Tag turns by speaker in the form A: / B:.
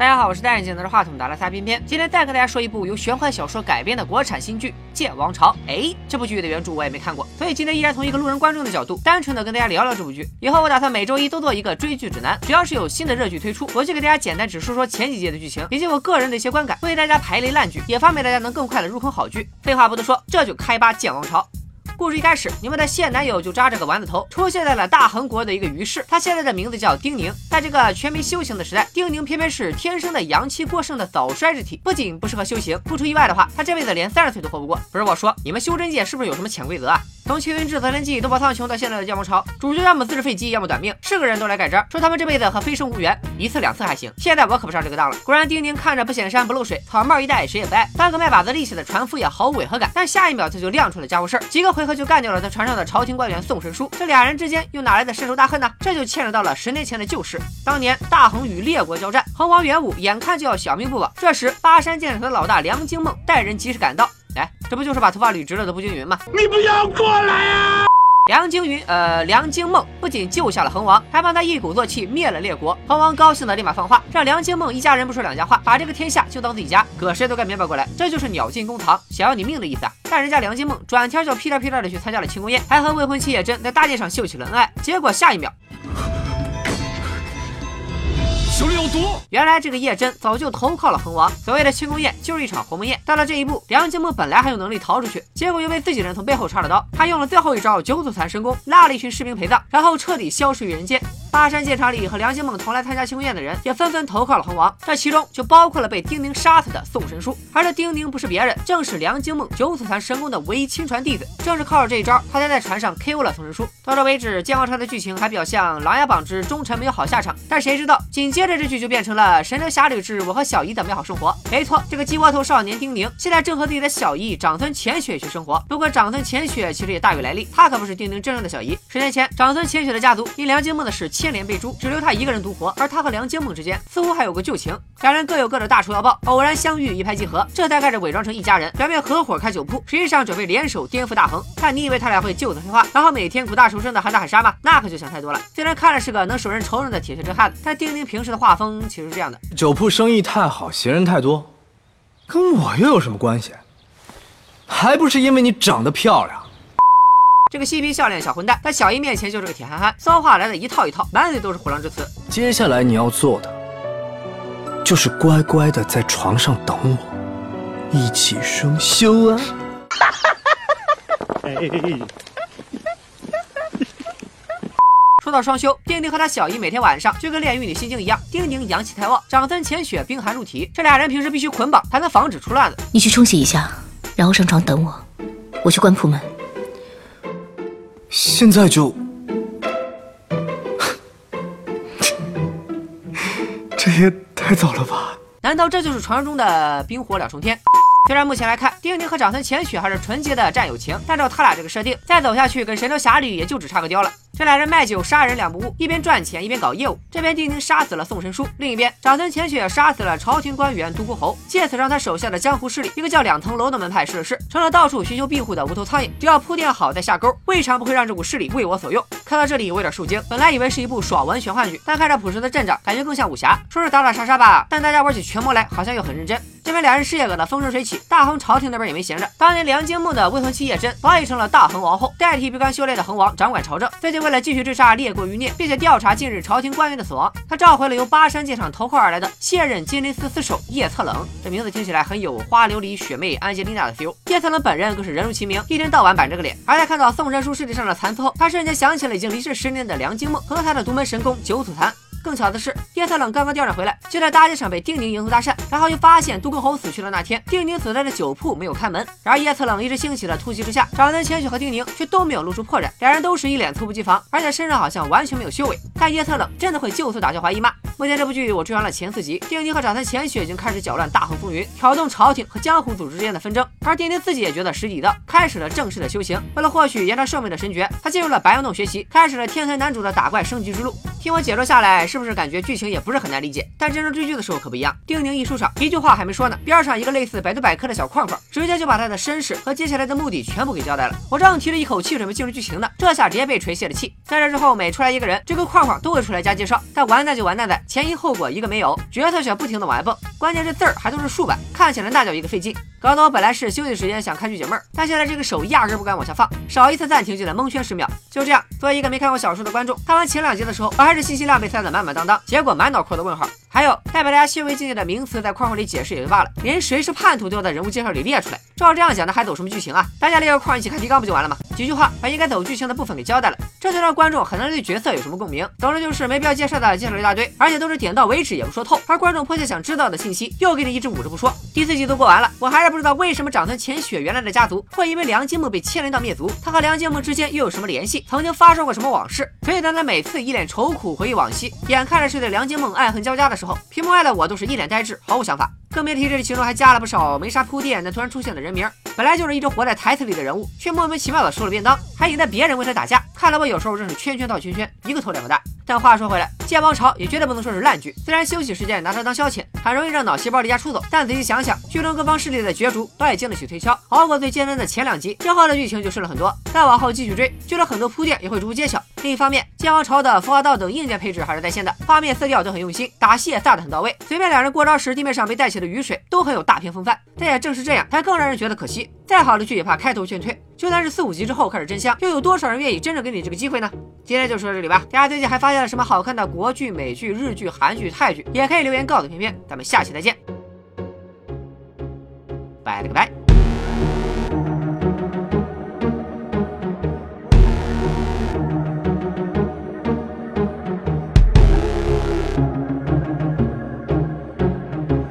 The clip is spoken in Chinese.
A: 大家好，我是戴眼镜拿着话筒的拉撒偏偏，今天再跟大家说一部由玄幻小说改编的国产新剧《剑王朝》。哎，这部剧的原著我也没看过，所以今天依然从一个路人观众的角度，单纯的跟大家聊聊这部剧。以后我打算每周一都做一个追剧指南，只要是有新的热剧推出，我就给大家简单只说说前几季的剧情，以及我个人的一些观感，为大家排雷烂剧，也方便大家能更快的入坑好剧。废话不多说，这就开扒《剑王朝》。故事一开始，你们的现男友就扎着个丸子头，出现在了大恒国的一个鱼市。他现在的名字叫丁宁。在这个全民修行的时代，丁宁偏偏是天生的阳气过剩的早衰之体，不仅不适合修行，不出意外的话，他这辈子连三十岁都活不过。不是我说，你们修真界是不是有什么潜规则啊？从青云至泽天记，斗破苍穹到现在的剑王朝，主角要么自制飞机，要么短命，是个人都来改章，说他们这辈子和飞升无缘，一次两次还行，现在我可不上这个当了。果然，丁宁看着不显山不漏水，草帽一戴谁也不爱，当个卖把子力气的船夫也毫无违和感。但下一秒他就亮出了家伙事儿，几个回合就干掉了在船上的朝廷官员宋神书。这俩人之间又哪来的深仇大恨呢？这就牵扯到了十年前的旧事。当年大恒与列国交战，恒王元武眼看就要小命不保，这时巴山剑城的老大梁惊梦带人及时赶到。哎，这不就是把头发捋直了的步惊云吗？
B: 你不要过来啊！
A: 梁惊云，呃，梁惊梦不仅救下了恒王，还帮他一鼓作气灭了列国。恒王高兴的立马放话，让梁惊梦一家人不说两家话，把这个天下就当自己家，搁谁都该明白过来。这就是鸟尽弓藏，想要你命的意思啊！但人家梁惊梦转天就屁颠屁颠的去参加了庆功宴，还和未婚妻叶真在大街上秀起了恩爱。结果下一秒。
B: 手里毒！
A: 原来这个叶真早就投靠了恒王。所谓的庆功宴就是一场鸿门宴。到了这一步，梁惊梦本来还有能力逃出去，结果又被自己人从背后插了刀。他用了最后一招九祖残神功，拉了一群士兵陪葬，然后彻底消失于人间。巴山剑场里和梁惊梦同来参加庆功宴的人也纷纷投靠了恒王，这其中就包括了被丁宁杀死的宋神书。而这丁宁不是别人，正是梁惊梦九祖残神功的唯一亲传弟子。正是靠着这一招，他才在船上 KO 了宋神书。到这为止，剑王朝的剧情还比较像《琅琊榜之忠臣没有好下场》，但谁知道紧接着。这剧就变成了《神雕侠侣之我和小姨的美好生活》。没错，这个鸡窝头少年丁宁现在正和自己的小姨长孙浅雪去生活。不过长孙浅雪其实也大有来历，她可不是丁宁真正的小姨。十年前，长孙浅雪的家族因梁惊梦的事牵连被诛，只留她一个人独活。而她和梁惊梦之间似乎还有个旧情，两人各有各的大仇要报，偶然相遇，一拍即合，这才开始伪装成一家人，表面合伙开酒铺，实际上准备联手颠覆大恒。看你以为他俩会就此黑化，然后每天苦大仇深的喊打喊杀吗？那可就想太多了。虽然看着是个能手刃仇人的铁血真汉子，但丁宁平时的画风其实是这样的。
C: 酒铺生意太好，闲人太多，跟我又有什么关系？还不是因为你长得漂亮。
A: 这个嬉皮笑脸小混蛋，在小姨面前就是个铁憨憨，骚话来的一套一套，满嘴都是虎狼之词。
C: 接下来你要做的，就是乖乖的在床上等我，一起生修啊。
A: 说到双修，丁宁和他小姨每天晚上就跟炼狱女心经一样。丁宁阳气太旺，长孙浅雪冰寒入体，这俩人平时必须捆绑，才能防止出乱子。
D: 你去冲洗一下，然后上床等我，我去关铺门。
C: 现在就？这也太早了吧？
A: 难道这就是传说中的冰火两重天？虽然目前来看，丁宁和长孙浅雪还是纯洁的战友情，但照他俩这个设定，再走下去跟神雕侠侣也就只差个雕了。这俩人卖酒杀人两不误，一边赚钱一边搞业务。这边丁宁杀死了宋神书，另一边长孙浅雪杀死了朝廷官员独孤侯，借此让他手下的江湖势力一个叫两层楼的门派失了势，成了到处寻求庇护的无头苍蝇。只要铺垫好再下钩，未尝不会让这股势力为我所用。看到这里我有点受惊，本来以为是一部爽文玄幻剧，但看着朴实的阵仗，感觉更像武侠。说是打打杀杀吧，但大家玩起拳魔来好像又很认真。这边俩人事业搞得风生水起，大恒朝廷那边也没闲着。当年梁惊梦的未婚妻叶真早已成了大恒王后，代替闭关修炼的恒王掌管朝政。最近为为了继续追杀列国余孽，并且调查近日朝廷官员的死亡，他召回了由巴山剑场投靠而来的现任金陵司司守叶策冷。这名字听起来很有花琉璃雪妹安吉丽娜的 feel。叶策冷本人更是人如其名，一天到晚板着个脸。而在看到宋神书尸体上的残次后，他瞬间想起了已经离世十年的梁金梦和他的独门神功九祖坛。更巧的是，叶策冷刚刚调转回来，就在大街上被丁宁迎头搭讪，然后又发现独孤侯死去的那天，丁宁所在的酒铺没有开门。然而叶策冷一时兴起的突袭之下，长孙千雪和丁宁却都没有露出破绽，两人都是一脸猝不及防，而且身上好像完全没有修为。但叶策冷真的会就此打消怀疑吗？目前这部剧我追完了前四集，丁宁和长孙浅雪已经开始搅乱大恒风云，挑动朝廷和江湖组织之间的纷争，而丁宁自己也觉得时机已到，开始了正式的修行。为了获取延长寿命的神诀，他进入了白羊洞学习，开始了天才男主的打怪升级之路。听我解说下来，是不是感觉剧情也不是很难理解？但真正追剧的时候可不一样。丁宁一出场，一句话还没说呢，边上一个类似百度百科的小框框，直接就把他的身世和接下来的目的全部给交代了。我正提着一口气准备进入剧情呢，这下直接被锤泄了气。在这之后，每出来一个人，这个框框都会出来加介绍，但完蛋就完蛋在前因后果一个没有，角色需要不停的往外蹦，关键这字儿还都是竖版，看起来那叫一个费劲。搞得我本来是休息时间想看剧解闷儿，但现在这个手压根不敢往下放，少一次暂停就得蒙圈十秒。就这样，作为一个没看过小说的观众，看完前两集的时候，我还是信息量被塞得满满当当，结果满脑壳的问号。还有代表大家心为境界的名词，在括号里解释也就罢了，连谁是叛徒都要在人物介绍里列出来。照这样讲，那还走什么剧情啊？大家列个框一起看提纲不就完了吗？几句话把应该走剧情的部分给交代了，这就让观众很难对角色有什么共鸣。总之就是没必要介绍的介绍一大堆，而且都是点到为止也不说透。而观众迫切想知道的信息又给你一直捂着不说。第四季都过完了，我还是不知道为什么长孙浅雪原来的家族会因为梁金木被牵连到灭族，他和梁金木之间又有什么联系？曾经发生过什么往事？所以当他每次一脸愁苦回忆往昔，眼看着是对梁金梦爱恨交加的时候，屏幕外的我。都是一脸呆滞，毫无想法。更别提这其中还加了不少没啥铺垫但突然出现的人名，本来就是一直活在台词里的人物，却莫名其妙的收了便当，还引得别人为他打架。看来我有时候真是圈圈套圈圈，一个头两个大。但话说回来，《剑王朝》也绝对不能说是烂剧。虽然休息时间拿它当消遣，很容易让脑细胞离家出走，但仔细想想，剧中各方势力的角逐倒也经得起推敲。熬过最艰难的前两集，之后的剧情就顺了很多。再往后继续追，剧中很多铺垫也会逐步揭晓。另一方面，《剑王朝》的服化道等硬件配置还是在线的，画面色调都很用心，打戏也打得很到位。随便两人过招时，地面上被带起的雨水都很有大片风范。但也正是这样，才更让人觉得可惜。再好的剧也怕开头劝退，就算是四五集之后开始真香，又有多少人愿意真正给你这个机会呢？今天就说到这里吧。大家最近还发现了什么好看的国剧、美剧、日剧、韩剧、泰剧，也可以留言告诉片片。咱们下期再见，拜了个拜。